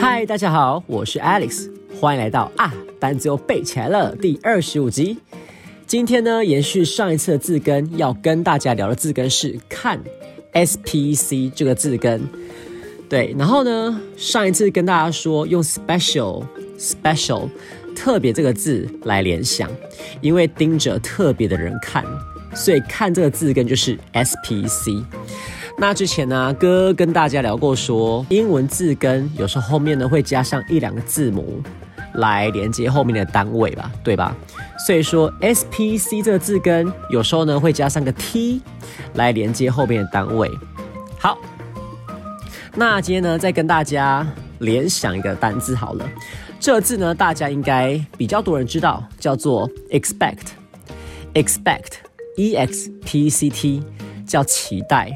嗨，大家好，我是 Alex，欢迎来到啊单子又背起来了第二十五集。今天呢，延续上一次的字根，要跟大家聊的字根是看 S P C 这个字根。对，然后呢，上一次跟大家说用 special special 特别这个字来联想，因为盯着特别的人看，所以看这个字根就是 S P C。那之前呢，哥跟大家聊过，说英文字根有时候后面呢会加上一两个字母来连接后面的单位吧，对吧？所以说 S P C 这个字根有时候呢会加上个 T 来连接后面的单位。好，那今天呢再跟大家联想一个单字好了，这字呢大家应该比较多人知道，叫做 expect，expect，E X P C T，叫期待。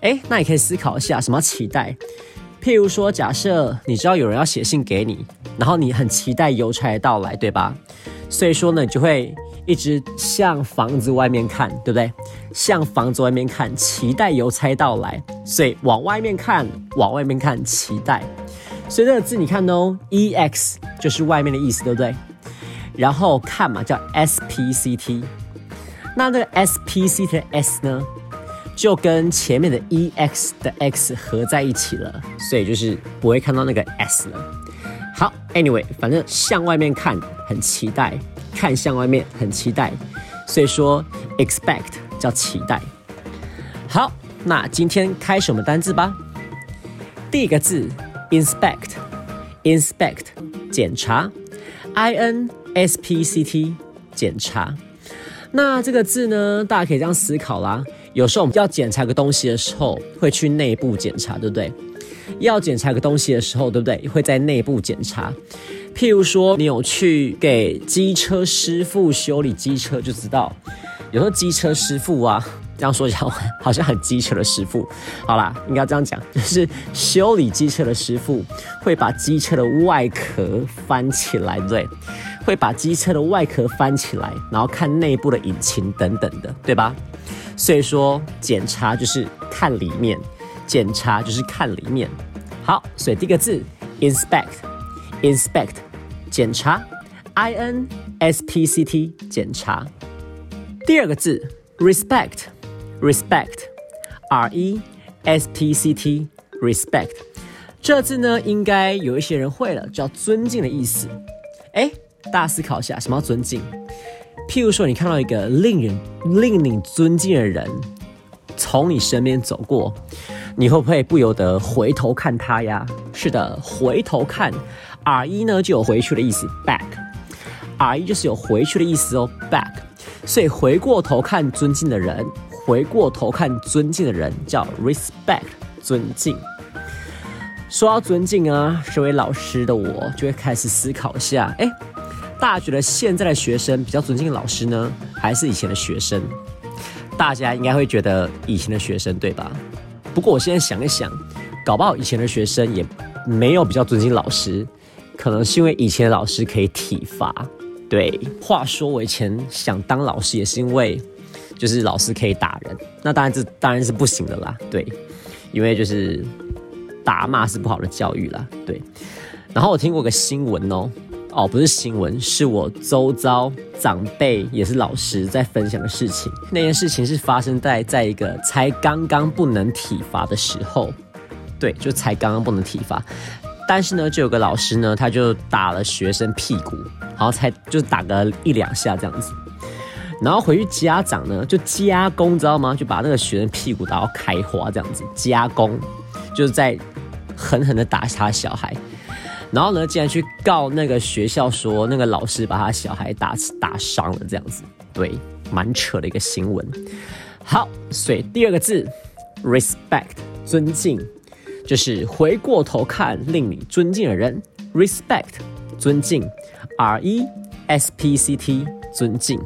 哎，那你可以思考一下，什么期待？譬如说，假设你知道有人要写信给你，然后你很期待邮差的到来，对吧？所以说呢，你就会一直向房子外面看，对不对？向房子外面看，期待邮差到来，所以往外面看，往外面看，期待。所以这个字你看哦，e x 就是外面的意思，对不对？然后看嘛，叫 s p c t，那这个 s p c t 的 s 呢？就跟前面的 e x 的 x 合在一起了，所以就是不会看到那个 s 了。好，anyway，反正向外面看很期待，看向外面很期待，所以说 expect 叫期待。好，那今天开始我们单字吧。第一个字 inspect，inspect 检查，i n s p c t 检查。那这个字呢，大家可以这样思考啦。有时候我们要检查个东西的时候，会去内部检查，对不对？要检查个东西的时候，对不对？会在内部检查。譬如说，你有去给机车师傅修理机车，就知道，有时候机车师傅啊，这样说一下好像很机车的师傅。好啦，应该这样讲，就是修理机车的师傅会把机车的外壳翻起来，对，会把机车的外壳翻起来，然后看内部的引擎等等的，对吧？所以说，检查就是看里面，检查就是看里面。好，所以第一个字 inspect，inspect 检查，i n s p c t 检查。第二个字 respect，respect，r e s p c t respect 这字呢，应该有一些人会了，叫尊敬的意思。哎，大家思考一下，什么叫尊敬？譬如说，你看到一个令人令你尊敬的人从你身边走过，你会不会不由得回头看他呀？是的，回头看，R 一呢就有回去的意思，back，R 一就是有回去的意思哦，back。所以回过头看尊敬的人，回过头看尊敬的人叫 respect，尊敬。说到尊敬啊，身为老师的我就会开始思考一下，哎。大家觉得现在的学生比较尊敬老师呢，还是以前的学生？大家应该会觉得以前的学生对吧？不过我现在想一想，搞不好以前的学生也没有比较尊敬老师，可能是因为以前的老师可以体罚。对，话说我以前想当老师也是因为，就是老师可以打人。那当然这当然是不行的啦。对，因为就是打骂是不好的教育啦。对，然后我听过个新闻哦。哦，不是新闻，是我周遭长辈也是老师在分享的事情。那件事情是发生在在一个才刚刚不能体罚的时候，对，就才刚刚不能体罚。但是呢，就有个老师呢，他就打了学生屁股，然后才就打个一两下这样子。然后回去家长呢就加工，知道吗？就把那个学生屁股打到开花这样子，加工就是在狠狠的打他小孩。然后呢，竟然去告那个学校，说那个老师把他小孩打打伤了，这样子，对，蛮扯的一个新闻。好，所以第二个字，respect，尊敬，就是回过头看令你尊敬的人，respect，尊敬，r e s p c t，尊敬。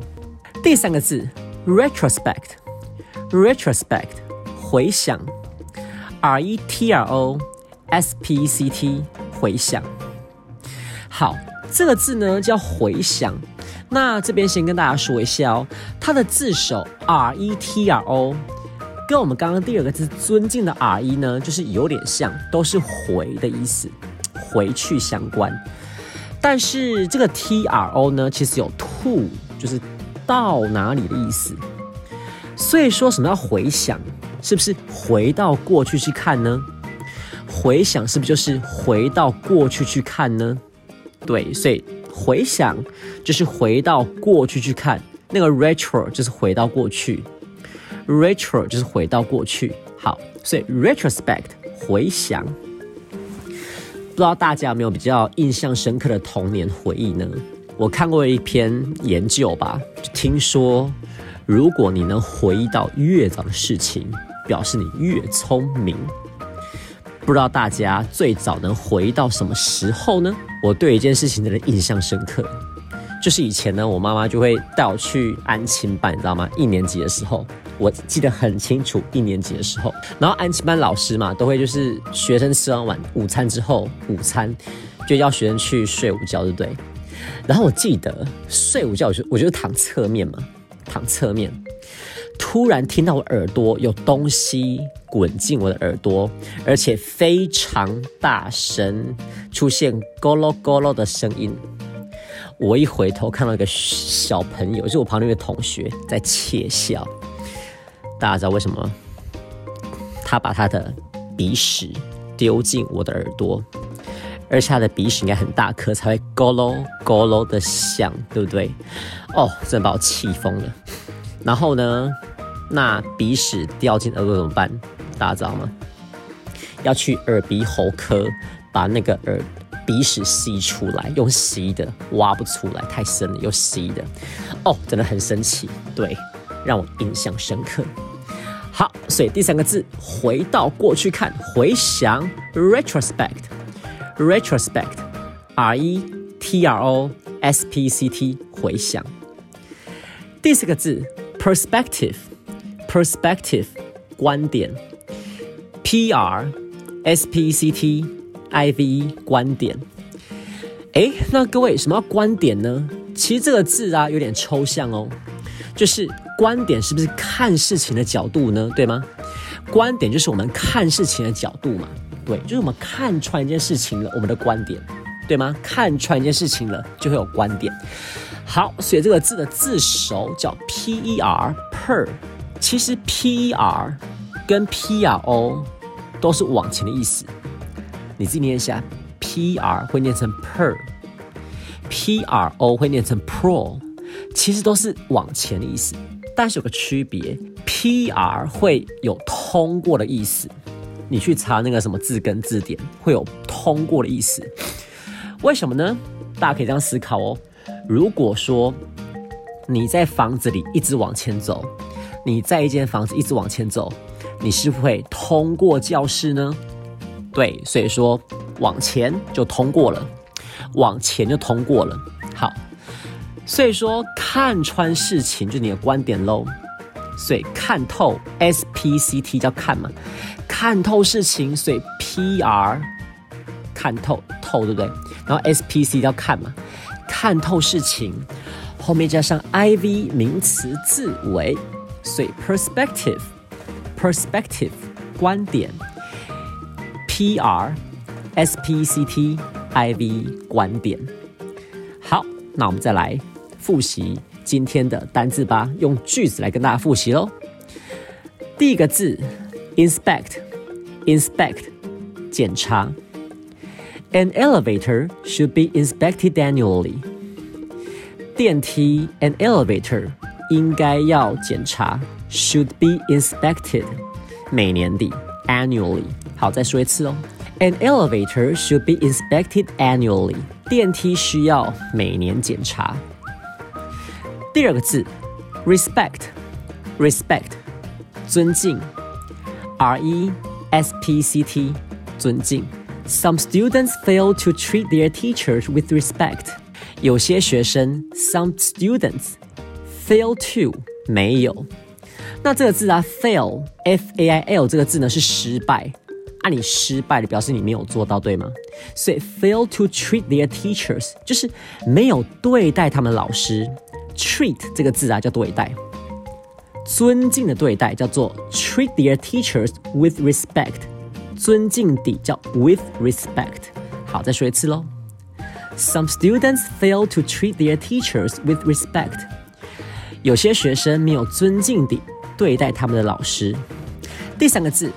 第三个字，retrospect，retrospect，回想，r e t r o s p c t。回想，好，这个字呢叫回想。那这边先跟大家说一下哦，它的字首 R E T R O，跟我们刚刚第二个字尊敬的 R E 呢，就是有点像，都是回的意思，回去相关。但是这个 T R O 呢，其实有 to，就是到哪里的意思。所以说什么要回想，是不是回到过去去看呢？回想是不是就是回到过去去看呢？对，所以回想就是回到过去去看，那个 retro 就是回到过去，retro 就是回到过去。好，所以 retrospect 回想，不知道大家有没有比较印象深刻的童年回忆呢？我看过一篇研究吧，就听说如果你能回忆到越早的事情，表示你越聪明。不知道大家最早能回忆到什么时候呢？我对一件事情真的印象深刻，就是以前呢，我妈妈就会带我去安亲班，你知道吗？一年级的时候，我记得很清楚，一年级的时候，然后安亲班老师嘛，都会就是学生吃完晚午餐之后，午餐就要学生去睡午觉，对不对？然后我记得睡午觉，我就我就躺侧面嘛，躺侧面。突然听到我耳朵有东西滚进我的耳朵，而且非常大声，出现咕噜咕噜的声音。我一回头看到一个小朋友，就是我旁边的同学在窃笑。大家知道为什么？他把他的鼻屎丢进我的耳朵，而且他的鼻屎应该很大颗，才会咕噜咕噜的响，对不对？哦，真的把我气疯了。然后呢？那鼻屎掉进耳朵怎么办？大家知道吗？要去耳鼻喉科把那个耳鼻屎吸出来，用吸的挖不出来，太深了，用吸的。哦，真的很神奇，对，让我印象深刻。好，所以第三个字，回到过去看，回想，retrospect，retrospect，r e t r o s p c t，回想。第四个字，perspective。Perspective，观点；P R S P C T I V E，观点。哎，那各位什么叫观点呢？其实这个字啊有点抽象哦。就是观点是不是看事情的角度呢？对吗？观点就是我们看事情的角度嘛。对，就是我们看穿一件事情了，我们的观点，对吗？看穿一件事情了，就会有观点。好，所以这个字的字首叫 P E R Per。其实 P E R 跟 P R O 都是往前的意思，你自己念一下，P R 会念成 per，P R O 会念成 pro，其实都是往前的意思，但是有个区别，P R 会有通过的意思，你去查那个什么字根字典，会有通过的意思，为什么呢？大家可以这样思考哦，如果说你在房子里一直往前走。你在一间房子一直往前走，你是不会通过教室呢？对，所以说往前就通过了，往前就通过了。好，所以说看穿事情就你的观点喽。所以看透 S P C T 叫看嘛，看透事情，所以 P R 看透透对不对？然后 S P C 叫看嘛，看透事情，后面加上 I V 名词字尾。所以 perspective，perspective 观点 ，P R S P C T I V 观点。好，那我们再来复习今天的单字吧，用句子来跟大家复习喽。第一个字，inspect，inspect 检查。An elevator should be inspected annually。电梯，an elevator。应该要检查，should be inspected，每年底，annually。 好，再说一次哦，an elevator should be inspected annually。电梯需要每年检查。第二个字，respect，respect，尊敬，r e s p c t，尊敬。Some students fail to treat their teachers with respect。有些学生，some students。Fail to 没有，那这个字啊，fail f a i l 这个字呢是失败， 啊，你失败了，表示你没有做到，对吗？所以 fail to treat their teachers 就是没有对待他们老师。treat 这个字啊，叫对待，尊敬的对待叫做 treat their teachers with respect，尊敬地叫 with respect。好，再说一次喽。Some students fail to treat their teachers with respect。有些学生没有尊敬地对待他们的老师。第三个字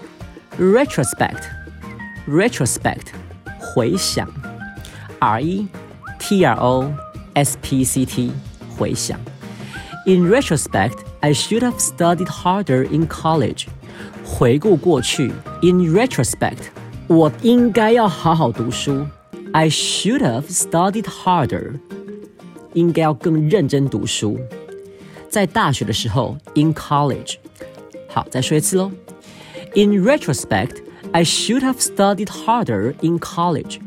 ，retrospect，retrospect，回想，r e t r o s p c t，回想。In retrospect, I should have studied harder in college. 回顾过去，in retrospect，我应该要好好读书。I should have studied harder. 应该要更认真读书。在大学的时候，in college。好，再说一次喽。 In retrospect, I should have studied harder in college.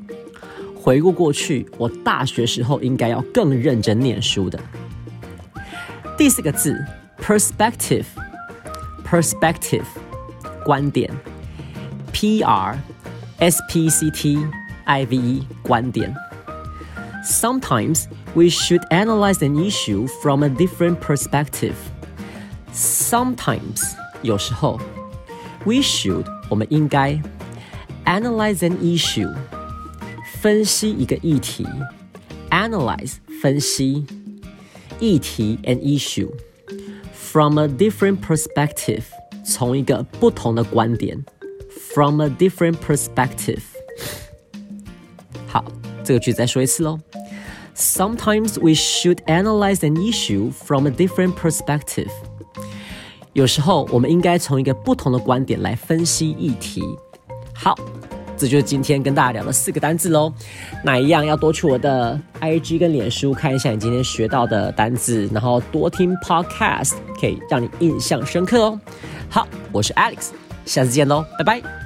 回顾过去，我大学时候应该要更认真念书的。第四个字，perspective，perspective，观点，p r s p c t i v e，观点。Sometimes we should analyze an issue from a different perspective. Sometimes 有时候 we should 我们应该 analyze an issue 分析一个议题 analyze 分析议题 an issue from a different perspective 从一个不同的观点 from a different perspective 好，这个句子再说一次喽。Sometimes we should analyze an issue from a different perspective. 有时候我们应该从一个不同的观点来分析议题。好，这就是今天跟大家聊的四个单字喽。那一样要多去我的 IG 跟脸书看一下你今天学到的单字，然后多听 Podcast，可以让你印象深刻哦。好，我是 Alex，下次见喽，拜拜。